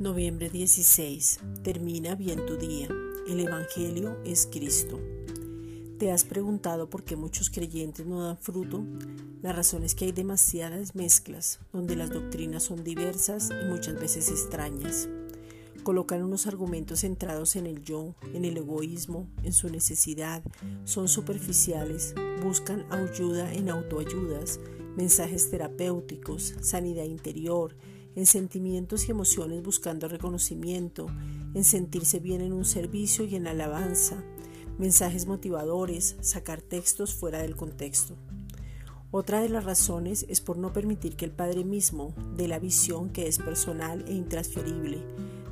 16. Termina bien tu día. El Evangelio es Cristo. ¿Te has preguntado por qué muchos creyentes no dan fruto? La razón es que hay demasiadas mezclas, donde las doctrinas son diversas y muchas veces extrañas. Colocan unos argumentos centrados en el yo, en el egoísmo, en su necesidad, son superficiales, buscan ayuda en autoayudas, mensajes terapéuticos, sanidad interior, en sentimientos y emociones buscando reconocimiento, en sentirse bien en un servicio y en alabanza, mensajes motivadores, sacar textos fuera del contexto. Otra de las razones es por no permitir que el Padre mismo dé la visión que es personal e intransferible,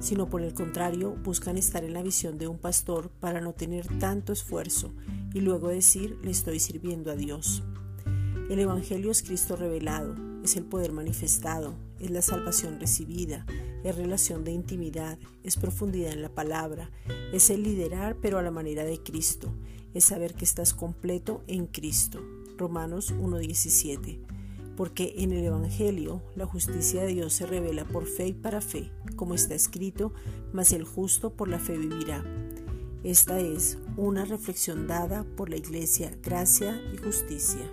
sino por el contrario buscan estar en la visión de un pastor para no tener tanto esfuerzo y luego decir le estoy sirviendo a Dios. El Evangelio es Cristo revelado, es el poder manifestado, es la salvación recibida, es relación de intimidad, es profundidad en la palabra, es el liderar pero a la manera de Cristo, es saber que estás completo en Cristo. Romanos 1.17. Porque en el Evangelio la justicia de Dios se revela por fe y para fe, como está escrito, mas el justo por la fe vivirá. Esta es una reflexión dada por la Iglesia Gracia y Justicia.